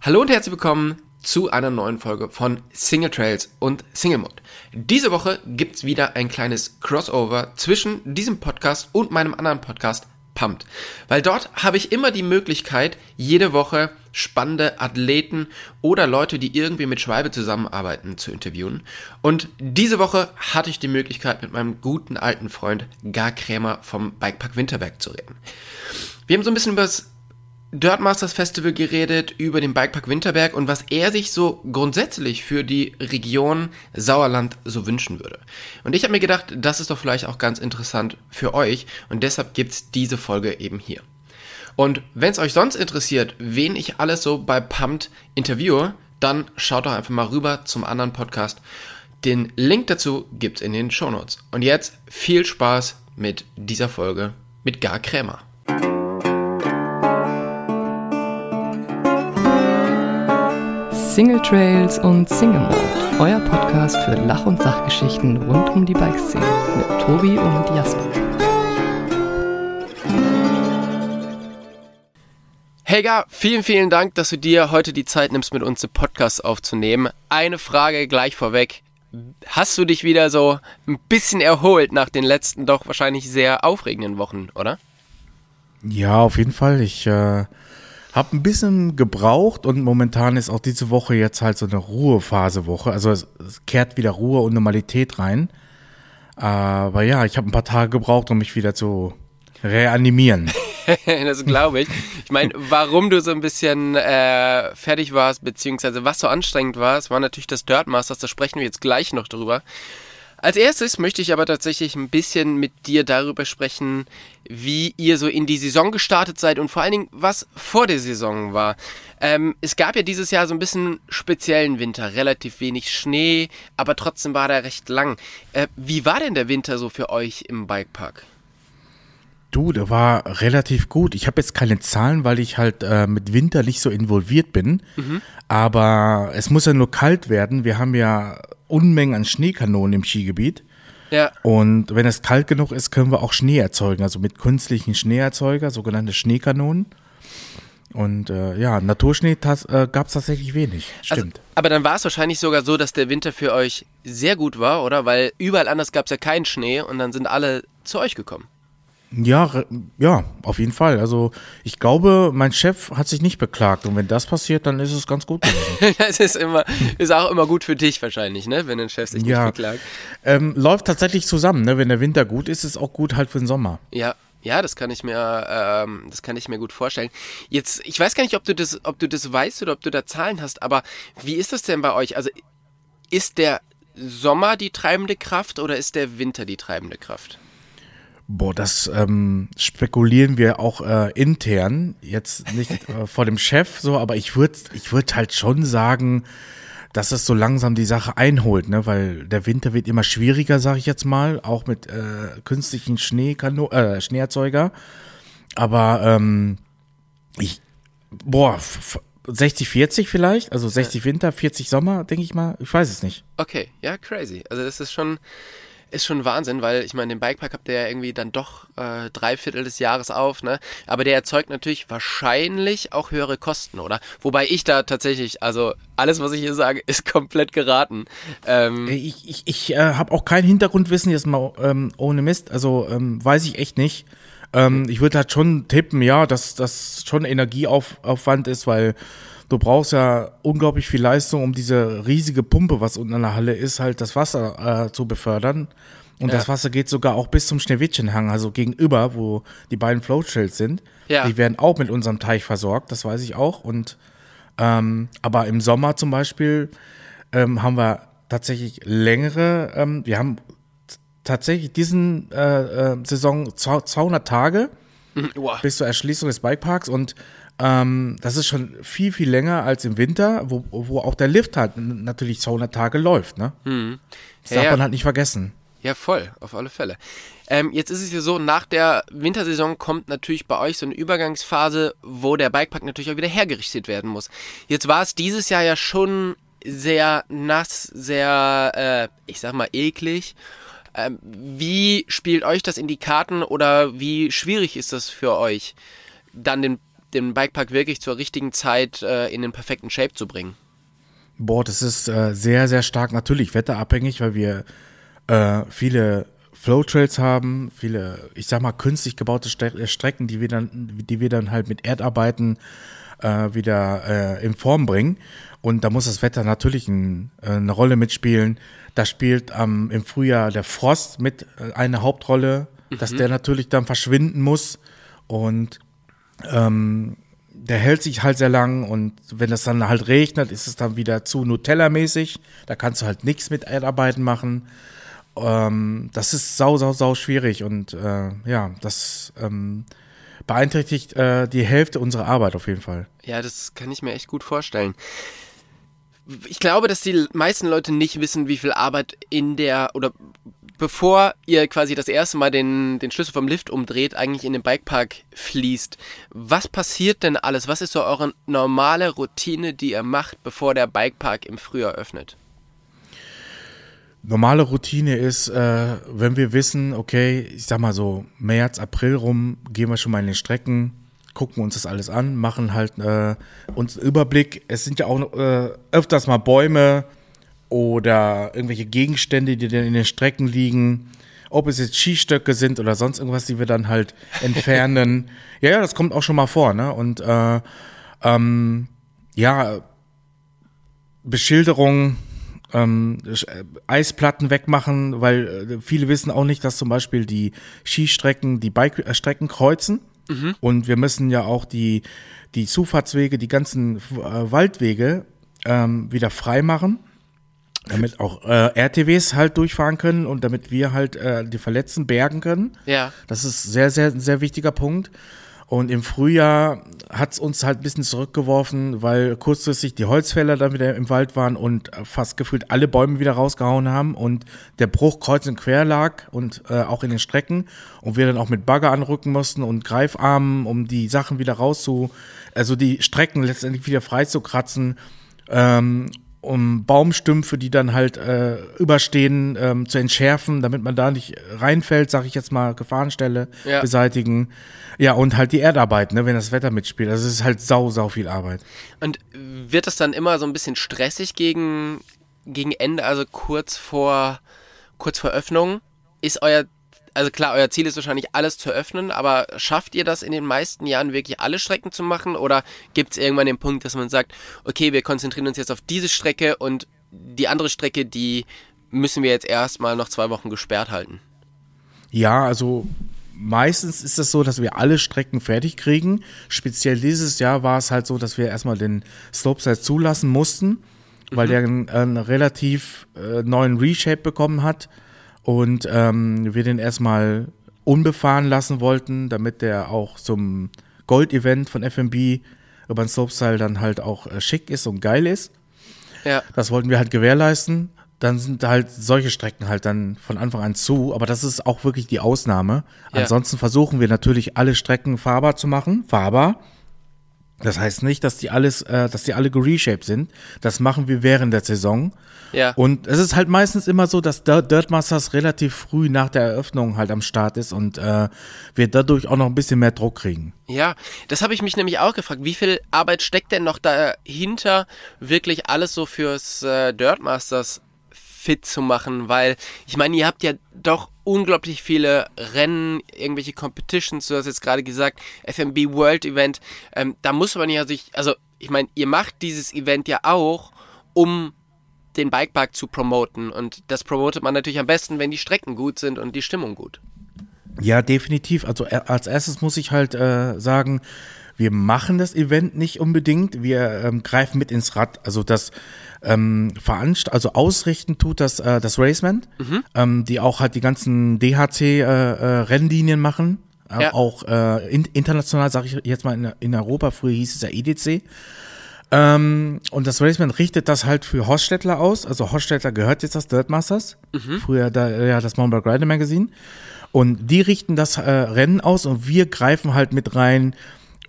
Hallo und herzlich willkommen zu einer neuen Folge von Single Trails und Single Mode. Diese Woche gibt's wieder ein kleines Crossover zwischen diesem Podcast und meinem anderen Podcast Pumped. Weil dort habe ich immer die Möglichkeit, jede Woche spannende Athleten oder Leute, die irgendwie mit Schwalbe zusammenarbeiten, zu interviewen. Und diese Woche hatte ich die Möglichkeit, mit meinem guten alten Freund Gar Krämer vom Bikepark Winterberg zu reden. Wir haben so ein bisschen über das Dirt Masters Festival geredet, über den Bikepark Winterberg und was er sich so grundsätzlich für die Region Sauerland so wünschen würde. Und ich habe mir gedacht, das ist doch vielleicht auch ganz interessant für euch und deshalb gibt's diese Folge eben hier. Und wenn es euch sonst interessiert, wen ich alles so bei Pumped interviewe, dann schaut doch einfach mal rüber zum anderen Podcast. Den Link dazu gibt's in den Show Notes. Und jetzt viel Spaß mit dieser Folge mit Gar Krämer. Single Trails und Single Mode, euer Podcast für Lach- und Sachgeschichten rund um die Bikeszene mit Tobi und Jasper. Helga, vielen, vielen Dank, dass du dir heute die Zeit nimmst, mit uns den Podcast aufzunehmen. Eine Frage gleich vorweg. Hast du dich wieder so ein bisschen erholt nach den letzten doch wahrscheinlich sehr aufregenden Wochen, oder? Ja, auf jeden Fall. Ich äh, hab ein bisschen gebraucht und momentan ist auch diese Woche jetzt halt so eine Ruhephasewoche. Also es, es kehrt wieder Ruhe und Normalität rein. Aber ja, ich habe ein paar Tage gebraucht, um mich wieder zu reanimieren. das glaube ich. Ich meine, warum du so ein bisschen äh, fertig warst, beziehungsweise was so anstrengend war, es war natürlich das Dirt Masters, da sprechen wir jetzt gleich noch drüber. Als erstes möchte ich aber tatsächlich ein bisschen mit dir darüber sprechen, wie ihr so in die Saison gestartet seid und vor allen Dingen, was vor der Saison war. Ähm, es gab ja dieses Jahr so ein bisschen speziellen Winter, relativ wenig Schnee, aber trotzdem war der recht lang. Äh, wie war denn der Winter so für euch im Bikepark? Du, der war relativ gut. Ich habe jetzt keine Zahlen, weil ich halt äh, mit Winter nicht so involviert bin. Mhm. Aber es muss ja nur kalt werden. Wir haben ja Unmengen an Schneekanonen im Skigebiet. Ja. Und wenn es kalt genug ist, können wir auch Schnee erzeugen. Also mit künstlichen Schneeerzeuger, sogenannte Schneekanonen. Und äh, ja, Naturschnee äh, gab es tatsächlich wenig. Stimmt. Also, aber dann war es wahrscheinlich sogar so, dass der Winter für euch sehr gut war, oder? Weil überall anders gab es ja keinen Schnee und dann sind alle zu euch gekommen. Ja, ja, auf jeden Fall. Also ich glaube, mein Chef hat sich nicht beklagt und wenn das passiert, dann ist es ganz gut das ist immer, ist auch immer gut für dich wahrscheinlich, ne, wenn dein Chef sich ja. nicht beklagt. Ähm, läuft tatsächlich zusammen, ne? Wenn der Winter gut ist, ist es auch gut halt für den Sommer. Ja, ja, das kann ich mir, ähm, das kann ich mir gut vorstellen. Jetzt, ich weiß gar nicht, ob du das, ob du das weißt oder ob du da Zahlen hast, aber wie ist das denn bei euch? Also ist der Sommer die treibende Kraft oder ist der Winter die treibende Kraft? Boah, das ähm, spekulieren wir auch äh, intern, jetzt nicht äh, vor dem Chef so, aber ich würde ich würd halt schon sagen, dass es so langsam die Sache einholt, ne? weil der Winter wird immer schwieriger, sage ich jetzt mal, auch mit äh, künstlichen Schneekano äh, Schneeerzeuger. Aber ähm, ich, boah, 60, 40 vielleicht, also 60 Winter, 40 Sommer, denke ich mal. Ich weiß es nicht. Okay, ja, crazy. Also das ist schon, ist schon Wahnsinn, weil ich meine, den Bikepark habt ihr ja irgendwie dann doch äh, drei Viertel des Jahres auf, ne? Aber der erzeugt natürlich wahrscheinlich auch höhere Kosten, oder? Wobei ich da tatsächlich, also alles, was ich hier sage, ist komplett geraten. Ähm, ich ich, ich äh, habe auch kein Hintergrundwissen jetzt mal ähm, ohne Mist, also ähm, weiß ich echt nicht. Ähm, ich würde halt schon tippen, ja, dass das schon Energieaufwand ist, weil du brauchst ja unglaublich viel Leistung, um diese riesige Pumpe, was unten in der Halle ist, halt das Wasser äh, zu befördern. Und ja. das Wasser geht sogar auch bis zum Schneewittchenhang, also gegenüber, wo die beiden Floatshells sind. Ja. Die werden auch mit unserem Teich versorgt, das weiß ich auch. Und ähm, aber im Sommer zum Beispiel ähm, haben wir tatsächlich längere, ähm, wir haben tatsächlich diesen äh, äh, Saison 200 Tage mhm. bis zur Erschließung des Bikeparks und ähm, das ist schon viel, viel länger als im Winter, wo, wo auch der Lift halt natürlich 200 Tage läuft. Ne? Mhm. Das darf ja, man halt nicht vergessen. Ja, voll, auf alle Fälle. Ähm, jetzt ist es ja so, nach der Wintersaison kommt natürlich bei euch so eine Übergangsphase, wo der Bikepark natürlich auch wieder hergerichtet werden muss. Jetzt war es dieses Jahr ja schon sehr nass, sehr, äh, ich sag mal, eklig. Ähm, wie spielt euch das in die Karten oder wie schwierig ist das für euch, dann den den Bikepark wirklich zur richtigen Zeit äh, in den perfekten Shape zu bringen? Boah, das ist äh, sehr, sehr stark natürlich wetterabhängig, weil wir äh, viele Flowtrails haben, viele, ich sag mal, künstlich gebaute Ste äh, Strecken, die wir dann, die wir dann halt mit Erdarbeiten äh, wieder äh, in Form bringen. Und da muss das Wetter natürlich ein, eine Rolle mitspielen. Da spielt ähm, im Frühjahr der Frost mit eine Hauptrolle, mhm. dass der natürlich dann verschwinden muss. Und ähm, der hält sich halt sehr lang und wenn es dann halt regnet, ist es dann wieder zu Nutella-mäßig. Da kannst du halt nichts mit Erdarbeiten machen. Ähm, das ist sau, sau, sau schwierig und äh, ja, das ähm, beeinträchtigt äh, die Hälfte unserer Arbeit auf jeden Fall. Ja, das kann ich mir echt gut vorstellen. Ich glaube, dass die meisten Leute nicht wissen, wie viel Arbeit in der oder bevor ihr quasi das erste Mal den, den Schlüssel vom Lift umdreht, eigentlich in den Bikepark fließt. Was passiert denn alles? Was ist so eure normale Routine, die ihr macht, bevor der Bikepark im Frühjahr öffnet? normale Routine ist, äh, wenn wir wissen, okay, ich sag mal so März, April rum, gehen wir schon mal in den Strecken, gucken uns das alles an, machen halt äh, uns einen Überblick. Es sind ja auch äh, öfters mal Bäume oder irgendwelche Gegenstände, die dann in den Strecken liegen. Ob es jetzt Skistöcke sind oder sonst irgendwas, die wir dann halt entfernen. ja, ja, das kommt auch schon mal vor, ne? Und äh, ähm, ja, Beschilderung, ähm, äh, Eisplatten wegmachen, weil äh, viele wissen auch nicht, dass zum Beispiel die Skistrecken die Bike-Strecken kreuzen. Mhm. Und wir müssen ja auch die, die Zufahrtswege, die ganzen äh, Waldwege ähm, wieder frei machen, damit auch äh, RTWs halt durchfahren können und damit wir halt äh, die Verletzten bergen können. Ja. Das ist sehr, sehr, sehr wichtiger Punkt. Und im Frühjahr hat es uns halt ein bisschen zurückgeworfen, weil kurzfristig die Holzfäller dann wieder im Wald waren und fast gefühlt alle Bäume wieder rausgehauen haben und der Bruch kreuz und quer lag und äh, auch in den Strecken und wir dann auch mit Bagger anrücken mussten und Greifarmen, um die Sachen wieder rauszu, also die Strecken letztendlich wieder freizukratzen. Ähm, um Baumstümpfe, die dann halt äh, überstehen, ähm, zu entschärfen, damit man da nicht reinfällt, sag ich jetzt mal, Gefahrenstelle ja. beseitigen. Ja, und halt die Erdarbeit, ne, wenn das Wetter mitspielt. Also es ist halt sau, sau viel Arbeit. Und wird das dann immer so ein bisschen stressig gegen, gegen Ende, also kurz vor, kurz vor Öffnung? Ist euer also klar, euer Ziel ist wahrscheinlich alles zu öffnen, aber schafft ihr das in den meisten Jahren wirklich alle Strecken zu machen oder gibt es irgendwann den Punkt, dass man sagt, okay, wir konzentrieren uns jetzt auf diese Strecke und die andere Strecke, die müssen wir jetzt erstmal noch zwei Wochen gesperrt halten? Ja, also meistens ist es das so, dass wir alle Strecken fertig kriegen. Speziell dieses Jahr war es halt so, dass wir erstmal den Slopestyle zulassen mussten, weil mhm. der einen, einen relativ äh, neuen Reshape bekommen hat und ähm, wir den erstmal unbefahren lassen wollten, damit der auch zum Gold-Event von FMB über den Slopestyle dann halt auch äh, schick ist und geil ist. Ja. Das wollten wir halt gewährleisten. Dann sind halt solche Strecken halt dann von Anfang an zu, aber das ist auch wirklich die Ausnahme. Ja. Ansonsten versuchen wir natürlich alle Strecken fahrbar zu machen, fahrbar. Das heißt nicht, dass die alles, äh, dass die alle gereshaped sind. Das machen wir während der Saison. Ja. Und es ist halt meistens immer so, dass Dirt Masters relativ früh nach der Eröffnung halt am Start ist und äh, wir dadurch auch noch ein bisschen mehr Druck kriegen. Ja, das habe ich mich nämlich auch gefragt. Wie viel Arbeit steckt denn noch dahinter, wirklich alles so fürs äh, Dirt Masters fit zu machen? Weil ich meine, ihr habt ja doch unglaublich viele Rennen, irgendwelche Competitions, du hast jetzt gerade gesagt, FMB World Event, ähm, da muss man ja sich, also ich meine, ihr macht dieses Event ja auch, um den Bikepark zu promoten und das promotet man natürlich am besten, wenn die Strecken gut sind und die Stimmung gut. Ja, definitiv. Also äh, als erstes muss ich halt äh, sagen, wir machen das Event nicht unbedingt, wir ähm, greifen mit ins Rad. Also das ähm, veranst also ausrichten tut das äh, das Raceman, mhm. ähm, die auch halt die ganzen DHC äh, äh, Rennlinien machen, äh, ja. auch äh, in, international sage ich jetzt mal in, in Europa. Früher hieß es ja EDC. Ähm, und das Raceman richtet das halt für Hostetler aus. Also Hostetler gehört jetzt das Dirt Masters. Mhm. Früher da, ja das Mountain Rider Magazine. Und die richten das äh, Rennen aus und wir greifen halt mit rein,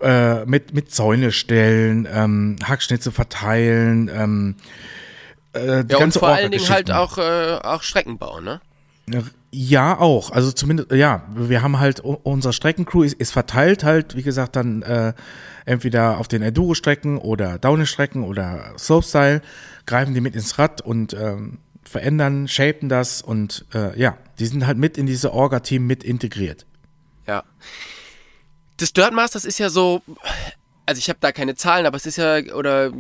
äh, mit, mit Zäune stellen, ähm, Hackschnitze verteilen, ähm, äh, die ja, ganze und vor allen Dingen halt auch, äh, auch Streckenbau, ne? Ja, auch. Also zumindest, ja, wir haben halt, unsere Streckencrew ist, ist verteilt halt, wie gesagt, dann äh, entweder auf den Enduro-Strecken oder Downhill-Strecken oder Slopestyle, greifen die mit ins Rad und ähm, verändern, shapen das und äh, ja, die sind halt mit in diese Orga-Team mit integriert. Ja. Das Dirt Masters ist ja so, also ich habe da keine Zahlen, aber es ist ja, oder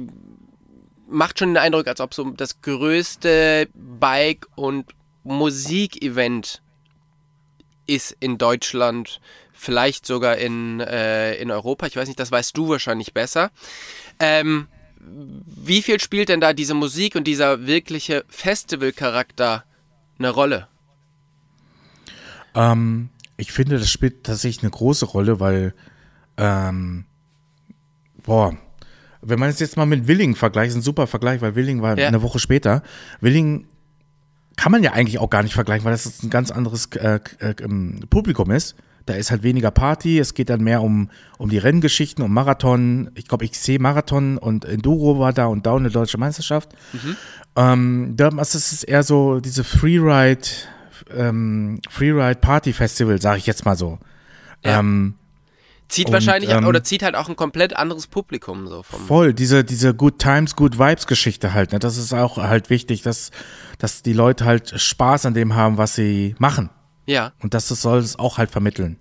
macht schon den Eindruck, als ob so das größte Bike- und Musikevent ist in Deutschland, vielleicht sogar in, äh, in Europa. Ich weiß nicht, das weißt du wahrscheinlich besser. Ähm, wie viel spielt denn da diese Musik und dieser wirkliche Festivalcharakter eine Rolle? Ähm, ich finde, das spielt tatsächlich eine große Rolle, weil, ähm, boah, wenn man es jetzt mal mit Willing vergleicht, ist ein super Vergleich, weil Willing war ja. eine Woche später. Willing kann man ja eigentlich auch gar nicht vergleichen, weil das ein ganz anderes äh, äh, ähm, Publikum ist. Da ist halt weniger Party, es geht dann mehr um, um die Renngeschichten, um Marathon. Ich glaube, XC Marathon und Enduro war da und Down eine deutsche Meisterschaft. Mhm. Ähm, das ist eher so diese Freeride, ähm, Freeride Party Festival, sage ich jetzt mal so. Ja. Ähm, Zieht und, wahrscheinlich ähm, oder zieht halt auch ein komplett anderes Publikum so vom Voll, diese diese Good Times, Good Vibes Geschichte halt, ne? Das ist auch halt wichtig, dass dass die Leute halt Spaß an dem haben, was sie machen. Ja. Und das, das soll es auch halt vermitteln.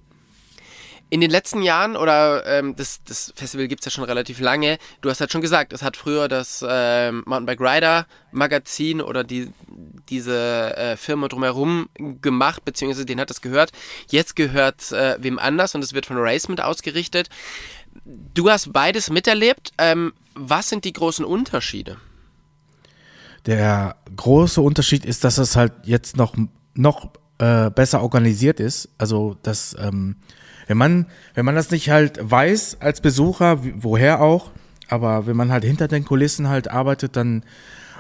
In den letzten Jahren, oder ähm, das, das Festival gibt's ja schon relativ lange, du hast halt schon gesagt, es hat früher das ähm, Mountainbike Rider Magazin oder die, diese äh, Firma drumherum gemacht, beziehungsweise den hat das gehört. Jetzt gehört äh, wem anders und es wird von Racement ausgerichtet. Du hast beides miterlebt. Ähm, was sind die großen Unterschiede? Der große Unterschied ist, dass es halt jetzt noch, noch äh, besser organisiert ist. Also, dass ähm, wenn man, wenn man das nicht halt weiß als Besucher, woher auch, aber wenn man halt hinter den Kulissen halt arbeitet, dann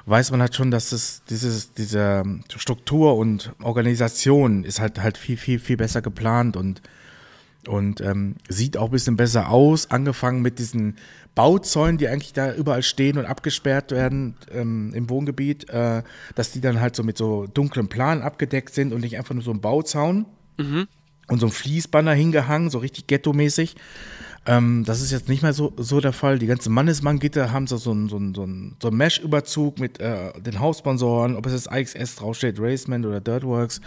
weiß man halt schon, dass es dieses, diese Struktur und Organisation ist halt halt viel, viel, viel besser geplant und und ähm, sieht auch ein bisschen besser aus, angefangen mit diesen Bauzäunen, die eigentlich da überall stehen und abgesperrt werden ähm, im Wohngebiet, äh, dass die dann halt so mit so dunklem Plan abgedeckt sind und nicht einfach nur so ein Bauzaun. Mhm und so ein Fließbanner hingehangen, so richtig ghetto-mäßig. Ähm, das ist jetzt nicht mehr so, so der Fall. Die ganzen Mannesmann-Gitter haben so, so, so, so, so einen Mesh-Überzug mit äh, den Haussponsoren, ob es jetzt IXS draufsteht, Raceman oder Dirtworks.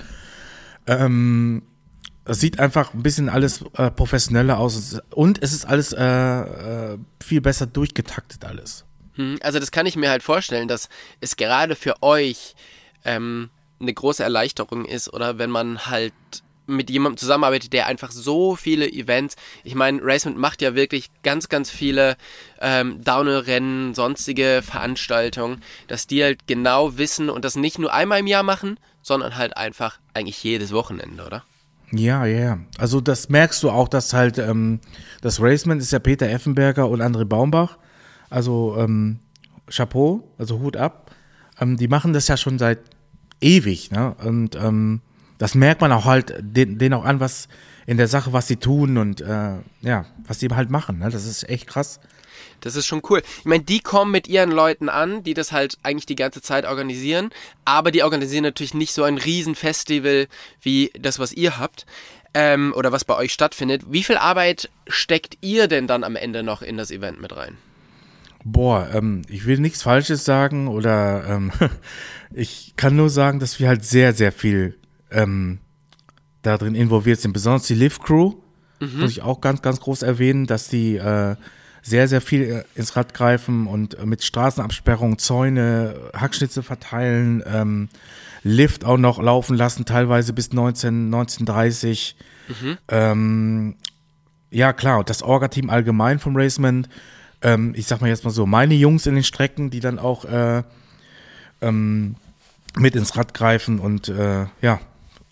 Ähm, es sieht einfach ein bisschen alles äh, professioneller aus und es ist alles äh, äh, viel besser durchgetaktet alles. Hm, also das kann ich mir halt vorstellen, dass es gerade für euch ähm, eine große Erleichterung ist oder wenn man halt mit jemandem zusammenarbeitet, der einfach so viele Events, ich meine, Racement macht ja wirklich ganz, ganz viele ähm, Downhill-Rennen, sonstige Veranstaltungen, dass die halt genau wissen und das nicht nur einmal im Jahr machen, sondern halt einfach eigentlich jedes Wochenende, oder? Ja, ja, ja. Also das merkst du auch, dass halt ähm, das Racement ist ja Peter Effenberger und André Baumbach. Also ähm, Chapeau, also Hut ab. Ähm, die machen das ja schon seit ewig, ne? Und ähm, das merkt man auch halt denen, denen auch an, was in der Sache, was sie tun und äh, ja, was sie halt machen. Ne? Das ist echt krass. Das ist schon cool. Ich meine, die kommen mit ihren Leuten an, die das halt eigentlich die ganze Zeit organisieren, aber die organisieren natürlich nicht so ein Riesenfestival wie das, was ihr habt ähm, oder was bei euch stattfindet. Wie viel Arbeit steckt ihr denn dann am Ende noch in das Event mit rein? Boah, ähm, ich will nichts Falsches sagen oder ähm, ich kann nur sagen, dass wir halt sehr, sehr viel ähm, da drin involviert sind. Besonders die Live Crew, mhm. muss ich auch ganz, ganz groß erwähnen, dass die äh, sehr, sehr viel äh, ins Rad greifen und äh, mit Straßenabsperrungen, Zäune, Hackschnitze verteilen, ähm, Lift auch noch laufen lassen, teilweise bis 19, 1930. Mhm. Ähm, ja, klar, und das Orga-Team allgemein vom Racement, ähm, ich sag mal jetzt mal so, meine Jungs in den Strecken, die dann auch äh, ähm, mit ins Rad greifen und äh, ja,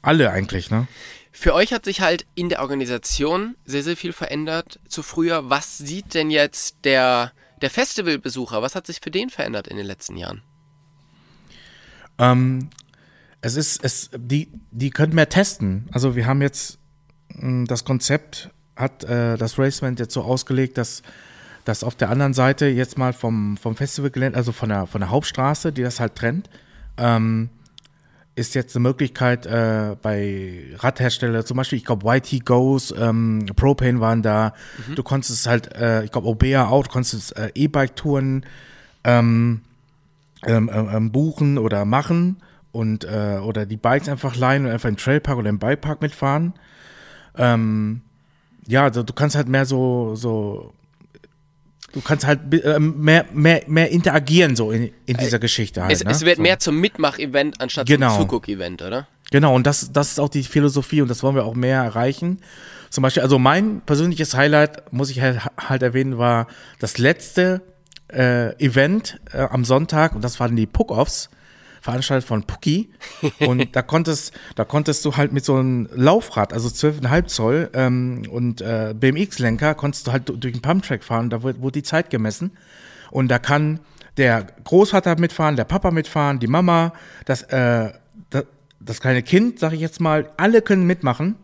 alle eigentlich, ne? Für euch hat sich halt in der Organisation sehr, sehr viel verändert zu früher. Was sieht denn jetzt der, der Festivalbesucher? Was hat sich für den verändert in den letzten Jahren? Ähm, es ist, es, die, die können mehr testen. Also wir haben jetzt hm, das Konzept hat äh, das Racement jetzt so ausgelegt, dass, dass auf der anderen Seite jetzt mal vom, vom Festivalgelände, also von der, von der Hauptstraße, die das halt trennt, ähm, ist jetzt eine Möglichkeit äh, bei Radherstellern, zum Beispiel, ich glaube, YT Goes, ähm, Propane waren da. Mhm. Du konntest halt, äh, ich glaube, Obea auch, du konntest äh, E-Bike-Touren ähm, ähm, ähm, ähm, buchen oder machen und äh, oder die Bikes einfach leihen und einfach im Trailpark oder im Bikepark mitfahren. Ähm, ja, also du kannst halt mehr so, so du kannst halt äh, mehr, mehr, mehr interagieren so in, in dieser Geschichte halt. Es, ne? es wird so. mehr zum Mitmach-Event anstatt Genau. zum Zuguck-Event, oder? Genau, und das, das ist auch die Philosophie und das wollen wir auch mehr erreichen. Zum Beispiel, also mein persönliches Highlight, muss ich halt, halt erwähnen, war das letzte äh, Event äh, am Sonntag und das waren die Puck-Offs, veranstaltet von Pucki. Und da konntest, da konntest du halt mit so einem Laufrad, also 12,5 Zoll ähm, und äh, BMX-Lenker, konntest du halt du- durch den Pumptrack fahren, da wird, wurde die Zeit gemessen. Und da kann der Großvater mitfahren, der Papa mitfahren, die Mama, das, äh, das, das kleine Kind, sag ich jetzt mal, alle können mitmachen.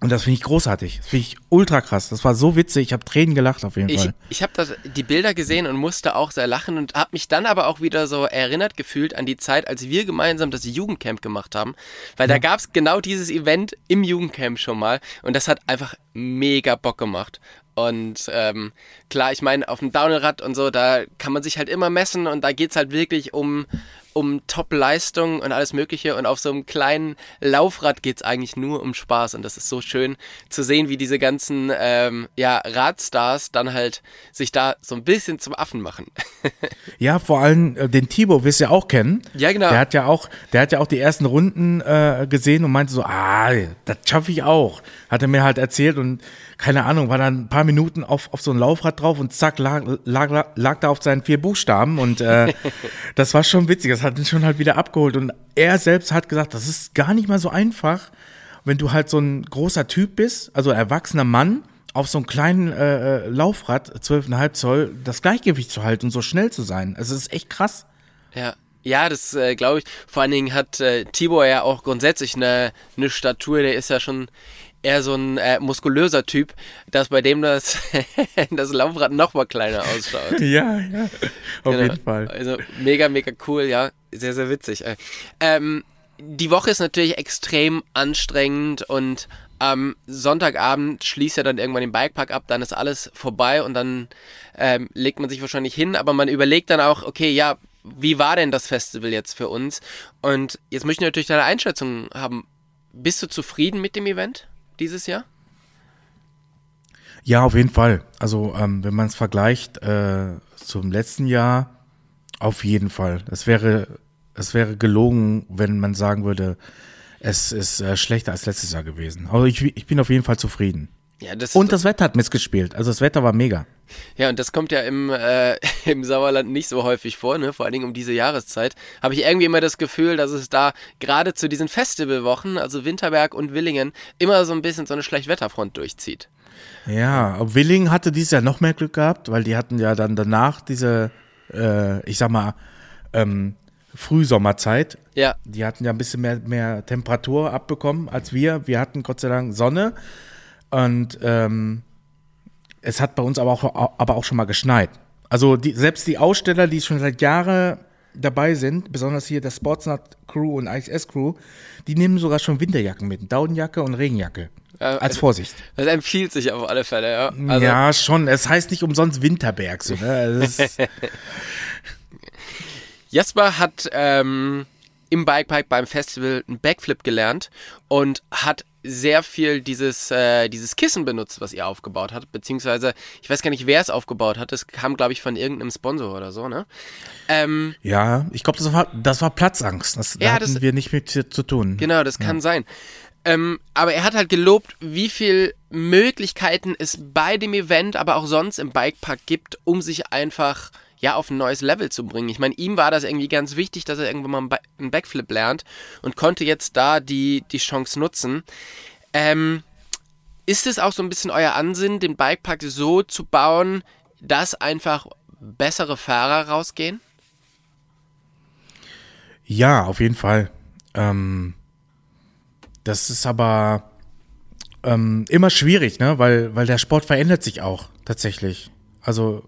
Und das finde ich großartig. Das finde ich ultra krass. Das war so witzig. Ich habe Tränen gelacht auf jeden Ich, Fall. ich habe die Bilder gesehen und musste auch sehr lachen und habe mich dann aber auch wieder so erinnert gefühlt an die Zeit, als wir gemeinsam das Jugendcamp gemacht haben. Weil da gab es genau dieses Event im Jugendcamp schon mal und das hat einfach mega Bock gemacht. Und ähm, klar, ich meine, auf dem Downhillrad und so, da kann man sich halt immer messen und da geht's halt wirklich um, um Top-Leistung und alles Mögliche. Und auf so einem kleinen Laufrad geht's eigentlich nur um Spaß. Und das ist so schön zu sehen, wie diese ganzen ähm, ja, Radstars dann halt sich da so ein bisschen zum Affen machen. Ja, vor allem äh, den Thibaut wirst du ja auch kennen. Ja, genau. Der hat ja auch, der hat ja auch die ersten Runden äh, gesehen und meinte so, ah, das schaffe ich auch. Hat er mir halt erzählt und keine Ahnung, war dann ein paar Minuten auf, auf so ein Laufrad drauf und zack, lag, lag, lag da auf seinen vier Buchstaben und äh, das war schon witzig. Das hat ihn schon halt wieder abgeholt und er selbst hat gesagt, das ist gar nicht mal so einfach, wenn du halt so ein großer Typ bist, also ein erwachsener Mann, auf so einem kleinen äh, äh, Laufrad, 12,5 Zoll, das Gleichgewicht zu halten und so schnell zu sein. Also es ist echt krass. Ja. Ja, das äh, glaube ich. Vor allen Dingen hat äh, Tibor ja auch grundsätzlich eine, eine Statur, der ist ja schon eher so ein äh, muskulöser Typ, dass bei dem das, das Laufrad noch mal kleiner ausschaut. Ja, ja. Auf Genau. jeden Fall. Also mega, mega cool, ja. Sehr, sehr witzig. Äh, Ähm, die Woche ist natürlich extrem anstrengend und am Sonntagabend schließt ja dann irgendwann den Bikepark ab, dann ist alles vorbei und dann ähm, legt man sich wahrscheinlich hin, aber man überlegt dann auch, okay, ja, wie war denn das Festival jetzt für uns? Und jetzt möchte ich natürlich deine Einschätzung haben. Bist du zufrieden mit dem Event dieses Jahr? Ja, auf jeden Fall. Also, ähm, wenn man es vergleicht äh, zum letzten Jahr, auf jeden Fall. Es wäre, es wäre gelogen, wenn man sagen würde, es ist äh, schlechter als letztes Jahr gewesen. Also ich, ich bin auf jeden Fall zufrieden. Ja, das Und das Wetter hat mitgespielt. Also das Wetter war mega. Ja, und das kommt ja im, äh, im Sauerland nicht so häufig vor, ne? vor allen Dingen um diese Jahreszeit. Habe ich irgendwie immer das Gefühl, dass es da gerade zu diesen Festivalwochen, also Winterberg und Willingen, immer so ein bisschen so eine Schlechtwetterfront durchzieht. Ja, aber Willing hatte dieses Jahr noch mehr Glück gehabt, weil die hatten ja dann danach diese, äh, ich sag mal, ähm, Frühsommerzeit. Ja, Die hatten ja ein bisschen mehr, mehr Temperatur abbekommen als wir. Wir hatten Gott sei Dank Sonne. Und ähm, es hat bei uns aber auch, aber auch schon mal geschneit. Also die, selbst die Aussteller, die schon seit Jahren dabei sind, besonders hier der Sportsnut Crew und IXS Crew, die nehmen sogar schon Winterjacken mit, Daunenjacke und Regenjacke. Ja, als Vorsicht. das empfiehlt sich auf alle Fälle, ja. Also, ja, schon. Es heißt nicht umsonst Winterberg. So, ne? Also Jasper hat ähm, im Bikepark beim Festival einen Backflip gelernt und hat sehr viel dieses, äh, dieses Kissen benutzt, was ihr aufgebaut habt, beziehungsweise ich weiß gar nicht, wer es aufgebaut hat. Das kam, glaube ich, von irgendeinem Sponsor oder so, ne? Ähm, ja, ich glaube, das war, das war Platzangst. Das, da Ja, hatten das- wir nicht mit zu tun. Genau, das kann sein. Ähm, aber er hat halt gelobt, wie viel Möglichkeiten es bei dem Event, aber auch sonst im Bikepark gibt, um sich einfach ja auf ein neues Level zu bringen. Ich meine, ihm war das irgendwie ganz wichtig, dass er irgendwann mal einen Ba- einen Backflip lernt und konnte jetzt da die, die Chance nutzen. Ähm, ist es auch so ein bisschen euer Ansinnen, den Bikepark so zu bauen, dass einfach bessere Fahrer rausgehen? Ja, auf jeden Fall. Ähm, das ist aber ähm, immer schwierig, ne? Weil, weil der Sport verändert sich auch tatsächlich. Also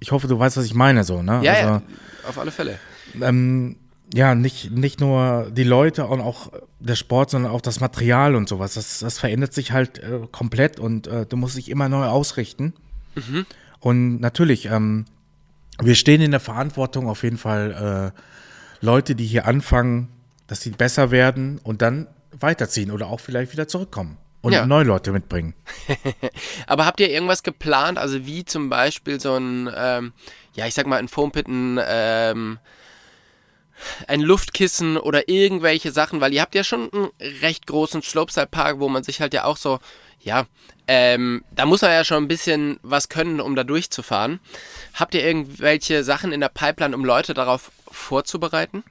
ich hoffe, du weißt, was ich meine, so, ne? Ja, also, ja, auf alle Fälle. Ähm, ja, nicht, nicht nur die Leute und auch der Sport, sondern auch das Material und sowas. Das, das verändert sich halt äh, komplett und äh, du musst dich immer neu ausrichten. Mhm. Und natürlich, ähm, wir stehen in der Verantwortung auf jeden Fall, äh, Leute, die hier anfangen, dass sie besser werden und dann weiterziehen oder auch vielleicht wieder zurückkommen und ja. neue Leute mitbringen. Aber habt ihr irgendwas geplant, also wie zum Beispiel so ein, ähm, ja, ich sag mal, ein Foampit, ein, ähm, ein Luftkissen oder irgendwelche Sachen, weil ihr habt ja schon einen recht großen Slopestyle-Park, wo man sich halt ja auch so, ja, ähm, da muss man ja schon ein bisschen was können, um da durchzufahren. Habt ihr irgendwelche Sachen in der Pipeline, um Leute darauf vorzubereiten?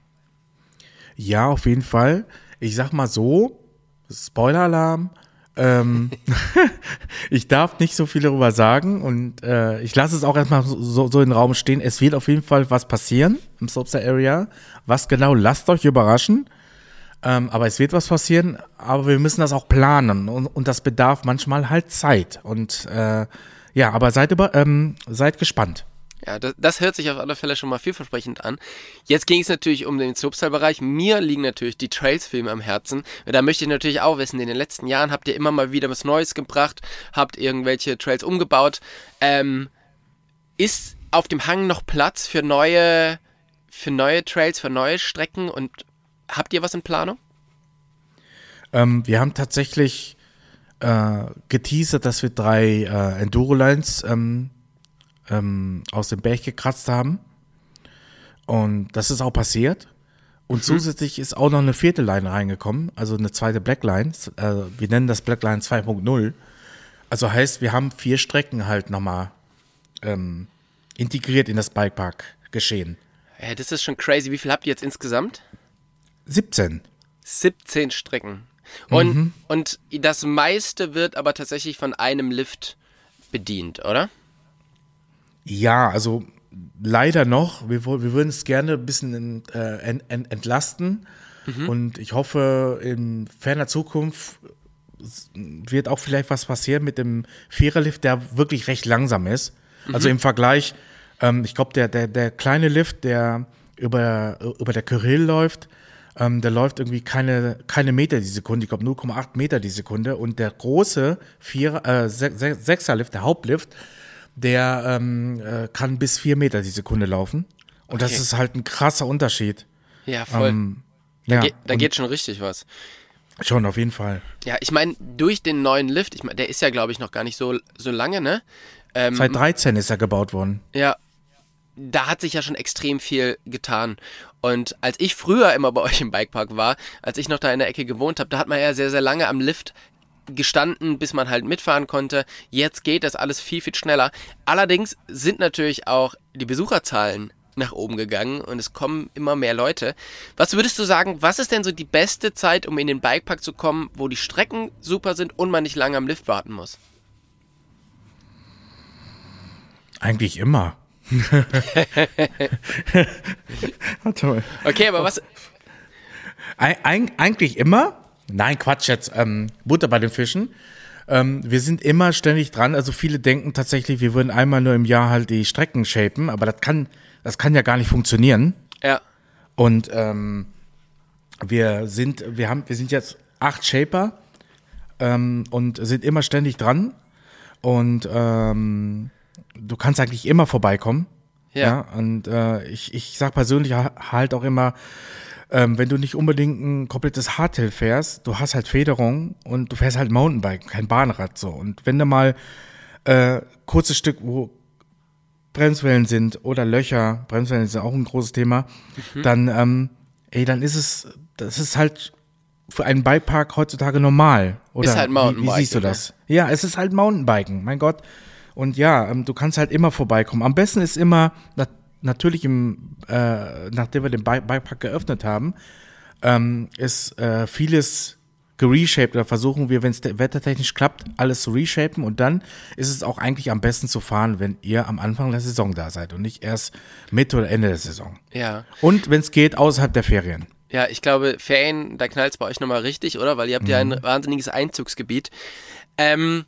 Ja, auf jeden Fall. Ich sag mal so, Spoiler-Alarm, ähm, ich darf nicht so viel darüber sagen und äh, ich lasse es auch erstmal so, so in den Raum stehen. Es wird auf jeden Fall was passieren im Slopestyle Area. Was genau, lasst euch überraschen. Ähm, aber es wird was passieren, aber wir müssen das auch planen und, und das bedarf manchmal halt Zeit. Und äh, ja, aber seid, über, ähm, seid gespannt. Ja, das, das, hört sich auf alle Fälle schon mal vielversprechend an. Jetzt ging es natürlich um den Slopestyle-Bereich. Mir liegen natürlich die Trails-Filme am Herzen. Da möchte ich natürlich auch wissen, in den letzten Jahren habt ihr immer mal wieder was Neues gebracht, habt irgendwelche Trails umgebaut. Ähm, ist auf dem Hang noch Platz für neue, für neue Trails, für neue Strecken und habt ihr was in Planung? Ähm, wir haben tatsächlich äh, geteasert, dass wir drei äh, Enduro-Lines ähm, ähm, aus dem Berg gekratzt haben. Und das ist auch passiert. Und mhm. zusätzlich ist auch noch eine vierte Line reingekommen, also eine zweite Blackline. Äh, wir nennen das Blackline 2.0. Also heißt, wir haben vier Strecken halt nochmal ähm, integriert in das Bikepark geschehen. Ja, das ist schon crazy. Wie viel habt ihr jetzt insgesamt? 17. 17 Strecken. Und, mhm. und das meiste wird aber tatsächlich von einem Lift bedient, oder? Ja, also leider noch. Wir, wir würden es gerne ein bisschen äh, ent, ent, entlasten. Mhm. Und ich hoffe, in ferner Zukunft wird auch vielleicht was passieren mit dem Viererlift, der wirklich recht langsam ist. Mhm. Also im Vergleich, ähm, ich glaube, der, der, der kleine Lift, der über, über der Kyrill läuft, ähm, der läuft irgendwie keine, keine Meter die Sekunde, ich glaube 0,8 Meter die Sekunde. Und der große Vier, äh, Sechserlift, der Hauptlift, der ähm, äh, kann bis vier Meter die Sekunde laufen. Und okay. das ist halt ein krasser Unterschied. Ja, voll. Ähm, da, ja, geht, da geht schon richtig was. Schon, auf jeden Fall. Ja, ich meine, durch den neuen Lift, ich meine, der ist ja, glaube ich, noch gar nicht so, so lange, ne? Ähm, Seit 13 ist er gebaut worden. Ja, da hat sich ja schon extrem viel getan. Und als ich früher immer bei euch im Bikepark war, als ich noch da in der Ecke gewohnt habe, da hat man ja sehr, sehr lange am Lift gestanden, bis man halt mitfahren konnte. Jetzt geht das alles viel, viel schneller. Allerdings sind natürlich auch die Besucherzahlen nach oben gegangen und es kommen immer mehr Leute. Was würdest du sagen, was ist denn so die beste Zeit, um in den Bikepark zu kommen, wo die Strecken super sind und man nicht lange am Lift warten muss? Eigentlich immer. Toll. Okay, aber was. Eig eigentlich immer, Nein, Quatsch jetzt. Ähm, Butter bei den Fischen. Ähm, wir sind immer ständig dran. Also viele denken tatsächlich, wir würden einmal nur im Jahr halt die Strecken shapen, aber das kann, das kann ja gar nicht funktionieren. Ja. Und ähm, wir sind, wir haben, wir sind jetzt acht Shaper ähm, und sind immer ständig dran. Und ähm, du kannst eigentlich immer vorbeikommen. Ja. ja und äh, ich, ich sag persönlich halt auch immer, ähm, wenn du nicht unbedingt ein komplettes Hardtail fährst, du hast halt Federung und du fährst halt Mountainbike, kein Bahnrad so. Und wenn du mal äh, kurzes Stück, wo Bremswellen sind oder Löcher, Bremswellen ist ja auch ein großes Thema, mhm. dann, ähm, ey, dann ist es, das ist halt für einen Bikepark heutzutage normal. Oder ist halt Mountainbiken. Wie, wie siehst du das? Oder? Ja, es ist halt Mountainbiken, mein Gott. Und ja, ähm, du kannst halt immer vorbeikommen. Am besten ist immer, natürlich im, äh, nachdem wir den Bikepark geöffnet haben, ähm, ist äh, vieles gereshaped oder versuchen wir, wenn es wettertechnisch klappt, alles zu reshapen und dann ist es auch eigentlich am besten zu fahren, wenn ihr am Anfang der Saison da seid und nicht erst Mitte oder Ende der Saison. Ja. Und wenn es geht, außerhalb der Ferien. Ja, ich glaube, Ferien, da knallt es bei euch nochmal richtig, oder? Weil ihr habt mhm. ja ein mhm. wahnsinniges Einzugsgebiet. Ähm,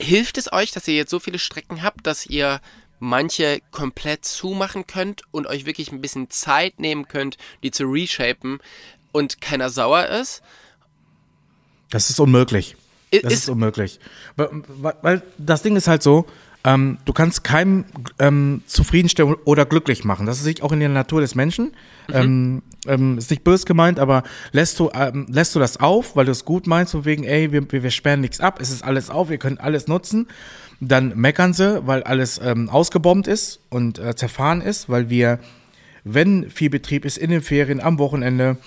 hilft es euch, dass ihr jetzt so viele Strecken habt, dass ihr manche komplett zumachen könnt und euch wirklich ein bisschen Zeit nehmen könnt, die zu reshapen und keiner sauer ist? Das ist unmöglich. Das ist, ist- unmöglich. Weil, weil- das Ding ist halt so, ähm, du kannst keinem ähm, zufriedenstellen oder glücklich machen. Das ist nicht auch in der Natur des Menschen. Ähm, ähm, ist nicht böse gemeint, aber lässt du, ähm, lässt du das auf, weil du es gut meinst, von wegen, ey, wir, wir wir sperren nichts ab, es ist alles auf, wir können alles nutzen. Dann meckern sie, weil alles ähm, ausgebombt ist und äh, zerfahren ist, weil wir, wenn viel Betrieb ist in den Ferien, am Wochenende,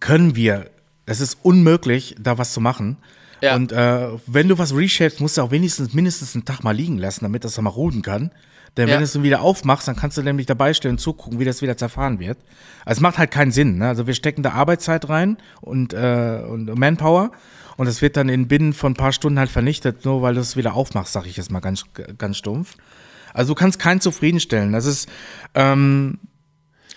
können wir, es ist unmöglich, da was zu machen. Ja. Und äh, wenn du was reshapest, musst du auch wenigstens mindestens einen Tag mal liegen lassen, damit das dann mal ruhen kann. Denn Ja. wenn du es dann wieder aufmachst, dann kannst du nämlich dabei stehen und zugucken, wie das wieder zerfahren wird. Also es macht halt keinen Sinn. Ne? Also wir stecken da Arbeitszeit rein und, äh, und Manpower und es wird dann in binnen von ein paar Stunden halt vernichtet, nur weil du es wieder aufmachst, sag ich jetzt mal ganz, ganz stumpf. Also du kannst keinen zufriedenstellen. Das ist, ähm,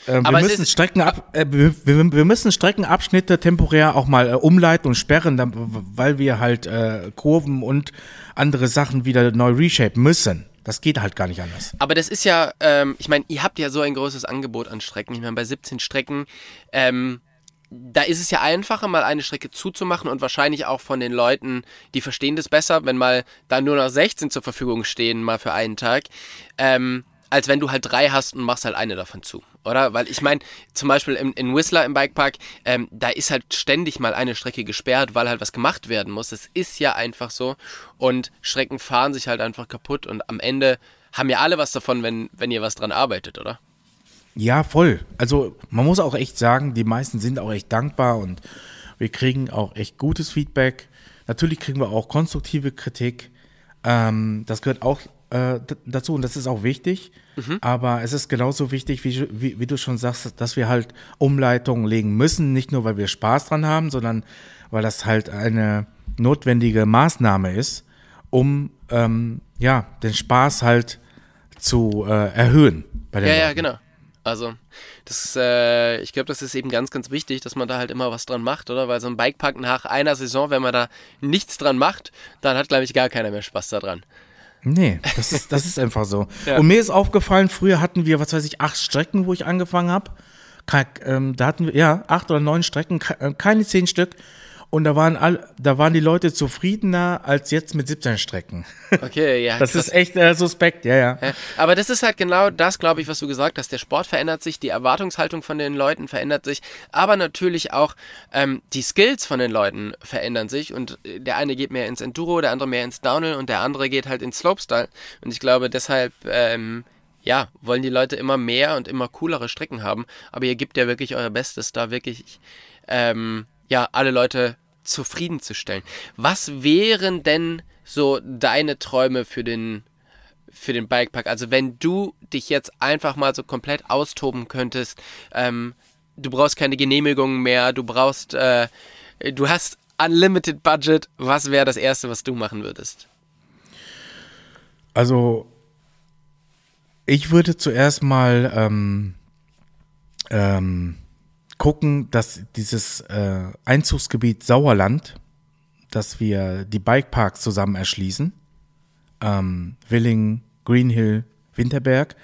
äh, wir müssen ist- Strecken ab, äh, wir, wir, wir müssen Streckenabschnitte temporär auch mal äh, umleiten und sperren, dann, weil wir halt äh, Kurven und andere Sachen wieder neu reshapen müssen. Das geht halt gar nicht anders. Aber das ist ja, ähm, ich meine, ihr habt ja so ein großes Angebot an Strecken. Ich meine, bei 17 Strecken, ähm, da ist es ja einfacher, mal eine Strecke zuzumachen und wahrscheinlich auch von den Leuten, die verstehen das besser, wenn mal da nur noch 16 zur Verfügung stehen, mal für einen Tag, ähm, als wenn du halt drei hast und machst halt eine davon zu, oder? Weil ich meine, zum Beispiel in, in Whistler im Bikepark, ähm, da ist halt ständig mal eine Strecke gesperrt, weil halt was gemacht werden muss. Das ist ja einfach so. Und Strecken fahren sich halt einfach kaputt und am Ende haben ja alle was davon, wenn, wenn ihr was dran arbeitet, oder? Ja, voll. Also man muss auch echt sagen, die meisten sind auch echt dankbar und wir kriegen auch echt gutes Feedback. Natürlich kriegen wir auch konstruktive Kritik. Ähm, das gehört auch äh, dazu und das ist auch wichtig. Aber es ist genauso wichtig, wie, wie, wie du schon sagst, dass wir halt Umleitungen legen müssen. Nicht nur, weil wir Spaß dran haben, sondern weil das halt eine notwendige Maßnahme ist, um ähm, ja, den Spaß halt zu äh, erhöhen. Bei den Ja, ja, Leuten. genau. Also, das, äh, ich glaube, das ist eben ganz, ganz wichtig, dass man da halt immer was dran macht, oder? Weil so ein Bikepark nach einer Saison, wenn man da nichts dran macht, dann hat, glaube ich, gar keiner mehr Spaß daran. Nee, das ist, das ist einfach so. Ja. Und mir ist aufgefallen, früher hatten wir, was weiß ich, acht Strecken, wo ich angefangen habe. Ähm, da hatten wir, ja, acht oder neun Strecken, ke- äh, keine zehn Stück. Und da waren, all, da waren die Leute zufriedener als jetzt mit 17 Strecken. Okay, ja. Das krass. ist echt äh, suspekt, ja, ja. Ja, Aber das ist halt genau das, glaube ich, was du gesagt hast. Der Sport verändert sich, die Erwartungshaltung von den Leuten verändert sich, aber natürlich auch ähm, die Skills von den Leuten verändern sich. Und äh, der eine geht mehr ins Enduro, der andere mehr ins Downhill und der andere geht halt ins Slopestyle. Und ich glaube, deshalb, ähm, ja, wollen die Leute immer mehr und immer coolere Strecken haben. Aber ihr gebt ja wirklich euer Bestes, da wirklich, ähm, ja, alle Leute zufriedenzustellen. Was wären denn so deine Träume für den für den Bikepark. Also wenn du dich jetzt einfach mal so komplett austoben könntest, ähm, du brauchst keine Genehmigungen mehr, du brauchst, äh, du hast unlimited Budget. Was wäre das Erste, was du machen würdest? Also, ich würde zuerst mal ähm, ähm, gucken, dass dieses äh, Einzugsgebiet Sauerland, dass wir die Bikeparks zusammen erschließen. Ähm, Willingen, Greenhill, Winterberg,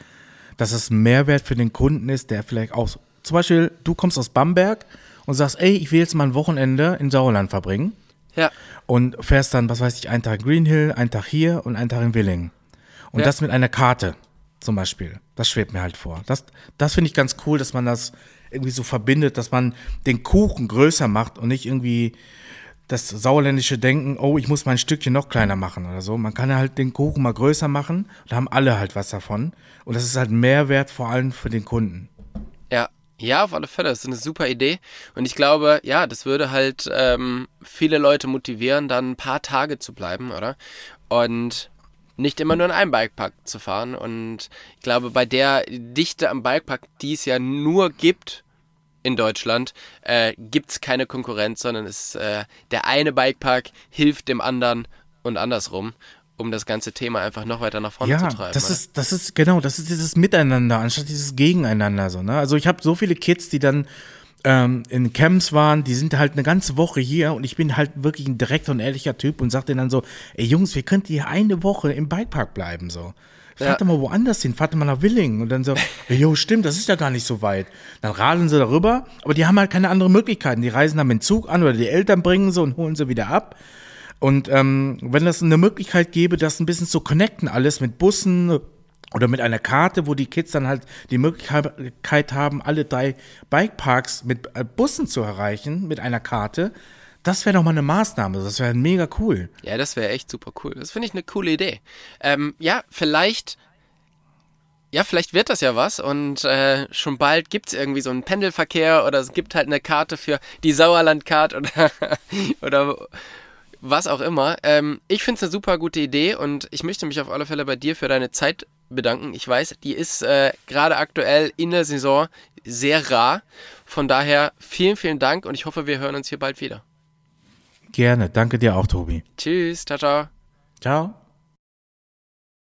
dass es ein Mehrwert für den Kunden ist, der vielleicht auch, zum Beispiel, du kommst aus Bamberg und sagst, ey, ich will jetzt mal ein Wochenende in Sauerland verbringen Ja, und fährst dann, was weiß ich, einen Tag in Greenhill, einen Tag hier und einen Tag in Willingen. Und Ja. das mit einer Karte zum Beispiel. Das schwebt mir halt vor. Das, das finde ich ganz cool, dass man das irgendwie so verbindet, dass man den Kuchen größer macht und nicht irgendwie das sauerländische Denken, oh, ich muss mein Stückchen noch kleiner machen oder so. Man kann halt den Kuchen mal größer machen und haben alle halt was davon. Und das ist halt Mehrwert vor allem für den Kunden. ja. Ja, auf alle Fälle. Das ist eine super Idee. Und ich glaube, ja, das würde halt ähm, viele Leute motivieren, dann ein paar Tage zu bleiben, oder? Und nicht immer nur in einem Bikepark zu fahren. Und ich glaube, bei der Dichte am Bikepark, die es ja nur gibt in Deutschland, äh, gibt es keine Konkurrenz, sondern es, äh, der eine Bikepark hilft dem anderen und andersrum, um das ganze Thema einfach noch weiter nach vorne Ja, zu treiben. das oder? ist, das ist, genau, das ist dieses Miteinander, anstatt dieses Gegeneinander, so, ne? Also ich habe so viele Kids, die dann ähm, in Camps waren, die sind halt eine ganze Woche hier und ich bin halt wirklich ein direkter und ehrlicher Typ und sag denen dann so, ey Jungs, wir könnten hier eine Woche im Bikepark bleiben, so. fahrt ja. mal woanders hin, fahrt mal nach Willingen. Und dann so, jo, stimmt, das ist ja gar nicht so weit. Dann radeln sie darüber, aber die haben halt keine anderen Möglichkeiten. Die reisen dann mit dem Zug an oder die Eltern bringen sie und holen sie wieder ab. Und ähm, wenn das eine Möglichkeit gäbe, das ein bisschen zu connecten, alles mit Bussen oder mit einer Karte, wo die Kids dann halt die Möglichkeit haben, alle drei Bikeparks mit äh, Bussen zu erreichen, mit einer Karte, das wäre doch mal eine Maßnahme. Das wäre mega cool. Ja, das wäre echt super cool. Das finde ich eine coole Idee. Ähm, ja, vielleicht. Ja, vielleicht wird das ja was und äh, schon bald gibt es irgendwie so einen Pendelverkehr oder es gibt halt eine Karte für die Sauerlandcard oder, oder was auch immer. Ähm, ich finde es eine super gute Idee und ich möchte mich auf alle Fälle bei dir für deine Zeit bedanken. Ich weiß, die ist äh, gerade aktuell in der Saison sehr rar. Von daher vielen, vielen Dank und ich hoffe, wir hören uns hier bald wieder. Gerne. Danke dir auch, Tobi. Tschüss. Ciao, ciao. Ciao.